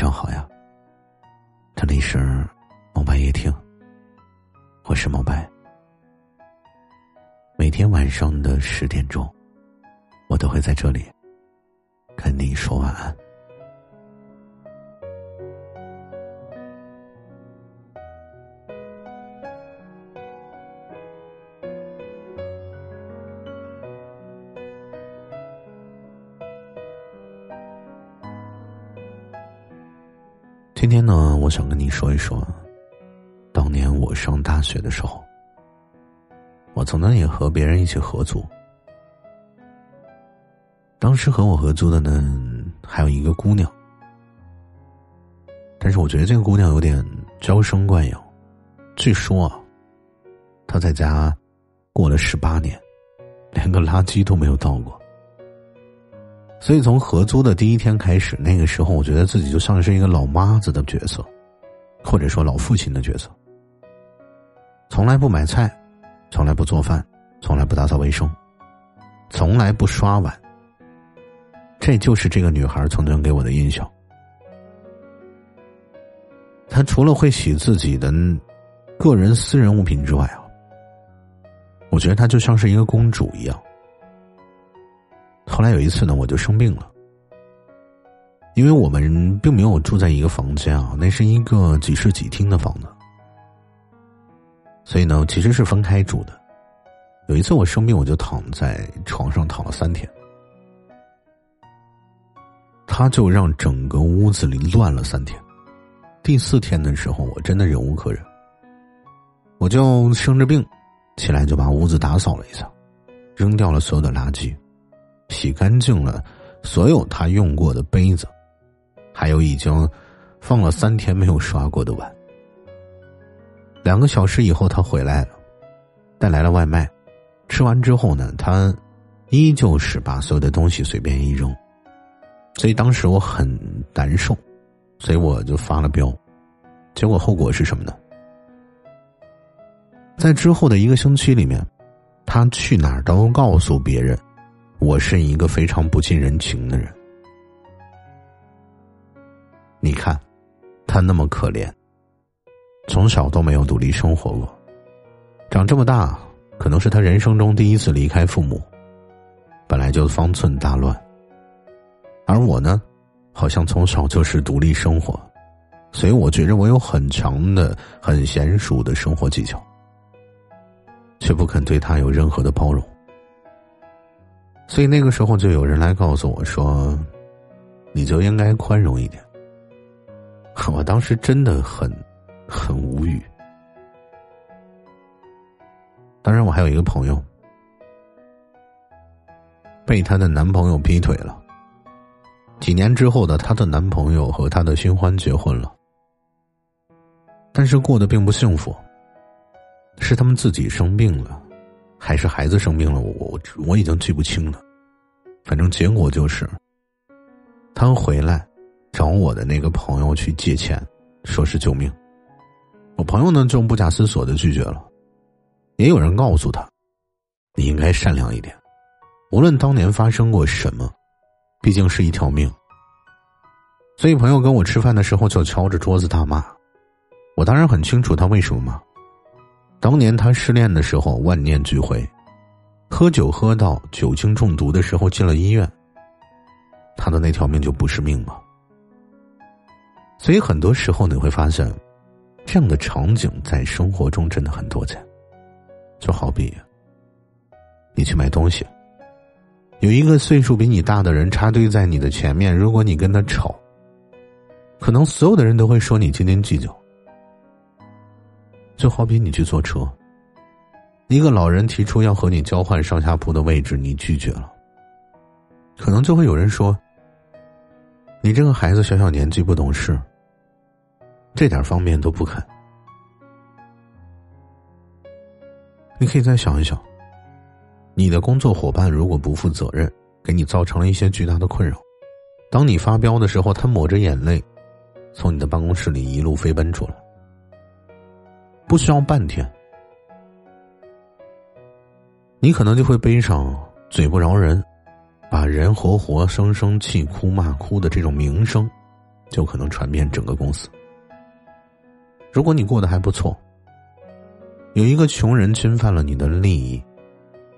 上好呀，这里是猫白夜听，我是猫白。每天晚上的十点钟，我都会在这里跟你说晚安。我想跟你说一说，当年我上大学的时候，我曾经也和别人一起合租。当时和我合租的呢，还有一个姑娘，但是我觉得这个姑娘有点娇生惯养。据说啊，她在家过了十八年，连个垃圾都没有倒过。所以从合租的第一天开始，那个时候我觉得自己就像是一个老妈子的角色，或者说老父亲的角色。从来不买菜，从来不做饭，从来不打扫卫生，从来不刷碗。这就是这个女孩曾经给我的印象。她除了会洗自己的个人私人物品之外啊，我觉得她就像是一个公主一样。后来有一次呢，我就生病了，因为我们并没有住在一个房间啊，那是一个几室几厅的房子，所以呢，其实是分开住的。有一次我生病，我就躺在床上躺了三天，他就让整个屋子里乱了三天。第四天的时候，我真的忍无可忍，我就生着病，起来就把屋子打扫了一下，扔掉了所有的垃圾。洗干净了所有他用过的杯子，还有已经放了三天没有刷过的碗。两个小时以后，他回来了，带来了外卖。吃完之后呢，他依旧是把所有的东西随便一扔，所以当时我很难受，所以我就发了飙。结果后果是什么呢？在之后的一个星期里面，他去哪儿都告诉别人。我是一个非常不近人情的人。你看，他那么可怜，从小都没有独立生活过，长这么大，可能是他人生中第一次离开父母，本来就方寸大乱。而我呢，好像从小就是独立生活，所以我觉着我有很强的、很娴熟的生活技巧，却不肯对他有任何的包容。所以那个时候就有人来告诉我说：“你就应该宽容一点。”我当时真的很很无语。当然，我还有一个朋友被她的男朋友劈腿了。几年之后的她的男朋友和她的新欢结婚了，但是过得并不幸福。是他们自己生病了。还是孩子生病了，我我我已经记不清了，反正结果就是，他回来找我的那个朋友去借钱，说是救命。我朋友呢就不假思索的拒绝了，也有人告诉他，你应该善良一点，无论当年发生过什么，毕竟是一条命。所以朋友跟我吃饭的时候就敲着桌子大骂，我当然很清楚他为什么骂。当年他失恋的时候，万念俱灰，喝酒喝到酒精中毒的时候进了医院。他的那条命就不是命吗？所以很多时候你会发现，这样的场景在生活中真的很多见。就好比，你去买东西，有一个岁数比你大的人插队在你的前面，如果你跟他吵，可能所有的人都会说你斤斤计较。就好比你去坐车，一个老人提出要和你交换上下铺的位置，你拒绝了，可能就会有人说：“你这个孩子小小年纪不懂事，这点方面都不肯。”你可以再想一想，你的工作伙伴如果不负责任，给你造成了一些巨大的困扰，当你发飙的时候，他抹着眼泪，从你的办公室里一路飞奔出来。不需要半天，你可能就会背上嘴不饶人，把人活活生生气哭骂哭的这种名声，就可能传遍整个公司。如果你过得还不错，有一个穷人侵犯了你的利益，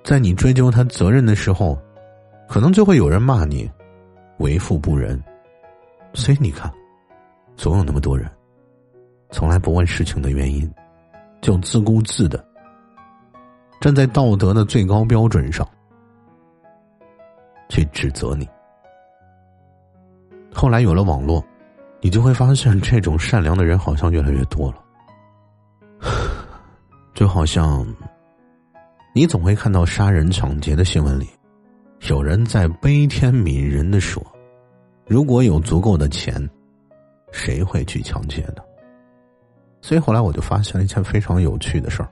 在你追究他责任的时候，可能就会有人骂你为富不仁。所以你看，总有那么多人，从来不问事情的原因，就自顾自的站在道德的最高标准上去指责你。后来有了网络，你就会发现，这种善良的人好像越来越多了。就好像，你总会看到杀人抢劫的新闻里，有人在悲天悯人的说：“如果有足够的钱，谁会去抢劫呢？”所以后来我就发现了一件非常有趣的事儿：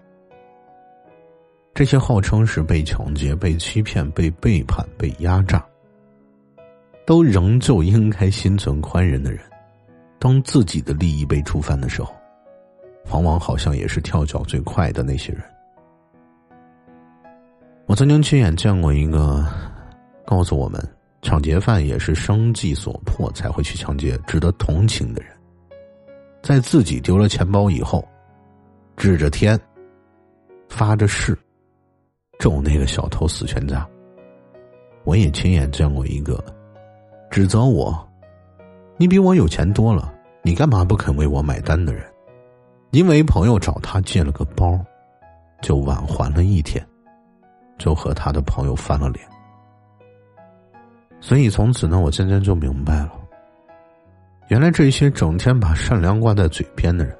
这些号称是被抢劫、被欺骗、被背叛、被压榨，都仍旧应该心存宽仁的人，当自己的利益被触犯的时候。往往好像也是跳脚最快的那些人。我曾经亲眼见过一个告诉我们，抢劫犯也是生计所迫才会去抢劫，值得同情的人，在自己丢了钱包以后，指着天，发着誓，咒那个小偷死全家。我也亲眼见过一个指责我：“你比我有钱多了，你干嘛不肯为我买单？”的人。因为朋友找他借了个包，就晚还了一天，就和他的朋友翻了脸。所以从此呢，我渐渐就明白了，原来这些整天把善良挂在嘴边的人，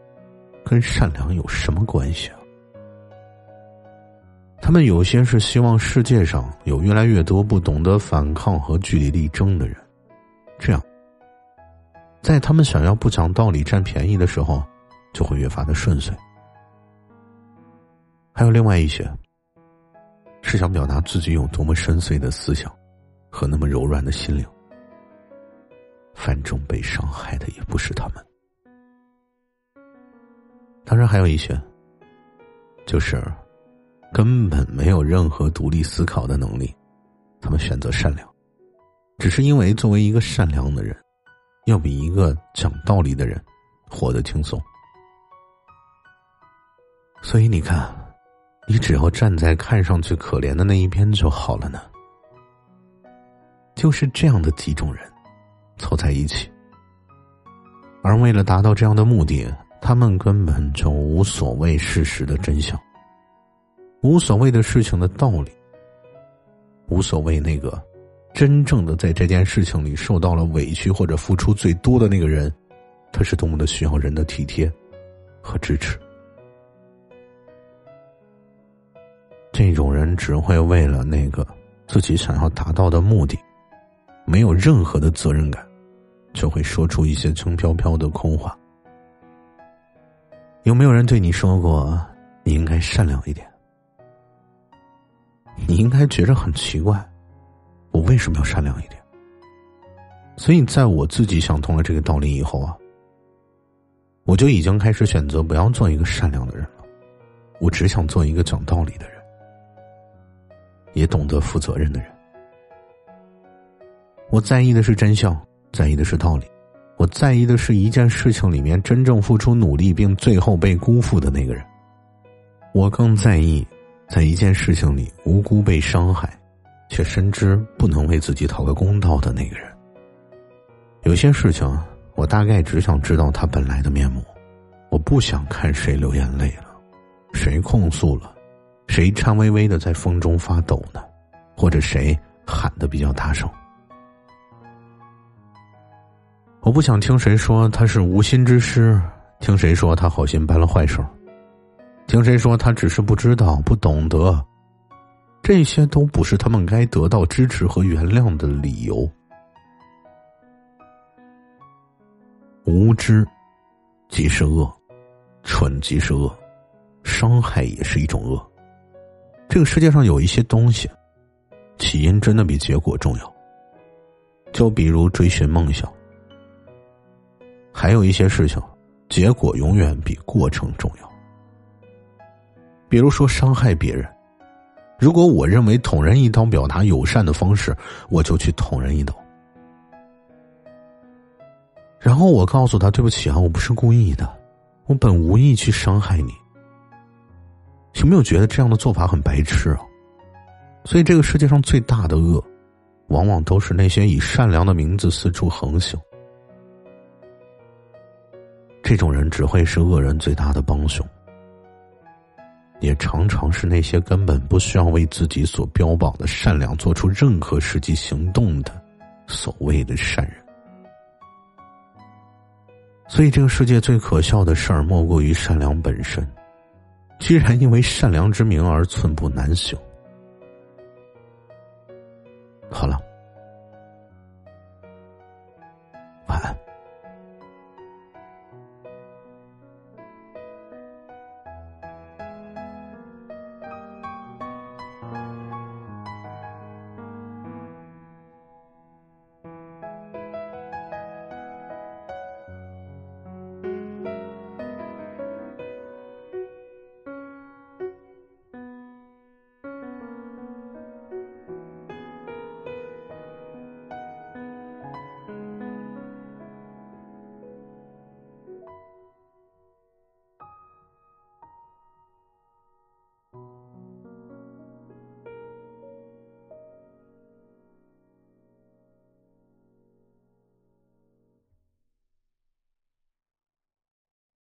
跟善良有什么关系啊？他们有些是希望世界上有越来越多不懂得反抗和据理力争的人，这样，在他们想要不讲道理占便宜的时候。就会越发的顺遂。还有另外一些，是想表达自己有多么深邃的思想，和那么柔软的心灵。反正被伤害的也不是他们。当然，还有一些，就是根本没有任何独立思考的能力，他们选择善良，只是因为作为一个善良的人，要比一个讲道理的人活得轻松。所以你看，你只要站在看上去可怜的那一边就好了呢。就是这样的几种人，凑在一起，而为了达到这样的目的，他们根本就无所谓事实的真相，无所谓的事情的道理，无所谓那个真正的在这件事情里受到了委屈或者付出最多的那个人，他是多么的需要人的体贴和支持。这种人只会为了那个自己想要达到的目的，没有任何的责任感，就会说出一些轻飘飘的空话。有没有人对你说过你应该善良一点？你应该觉着很奇怪，为什么要善良一点？所以，在我自己想通了这个道理以后啊，我就已经开始选择不要做一个善良的人了，我只想做一个讲道理的人。也懂得负责任的人，我在意的是真相，在意的是道理，我在意的是一件事情里面真正付出努力并最后被辜负的那个人。我更在意，在一件事情里无辜被伤害，却深知不能为自己讨个公道的那个人。有些事情，我大概只想知道他本来的面目，我不想看谁流眼泪了，谁控诉了。谁颤巍巍的在风中发抖呢？或者谁喊的比较大声？我不想听谁说他是无心之失，听谁说他好心办了坏事，听谁说他只是不知道、不懂得，这些都不是他们该得到支持和原谅的理由。无知即是恶，蠢即是恶，伤害也是一种恶。这个世界上有一些东西，起因真的比结果重要。就比如追寻梦想，还有一些事情，结果永远比过程重要。比如说伤害别人，如果我认为捅人一刀表达友善的方式，我就去捅人一刀。然后我告诉他：“对不起啊，我不是故意的，我本无意去伤害你。”有没有觉得这样的做法很白痴啊？所以，这个世界上最大的恶，往往都是那些以善良的名字四处横行。这种人只会是恶人最大的帮凶，也常常是那些根本不需要为自己所标榜的善良做出任何实际行动的所谓的善人。所以，这个世界最可笑的事儿，莫过于善良本身，居然因为善良之名而寸步难行。好了。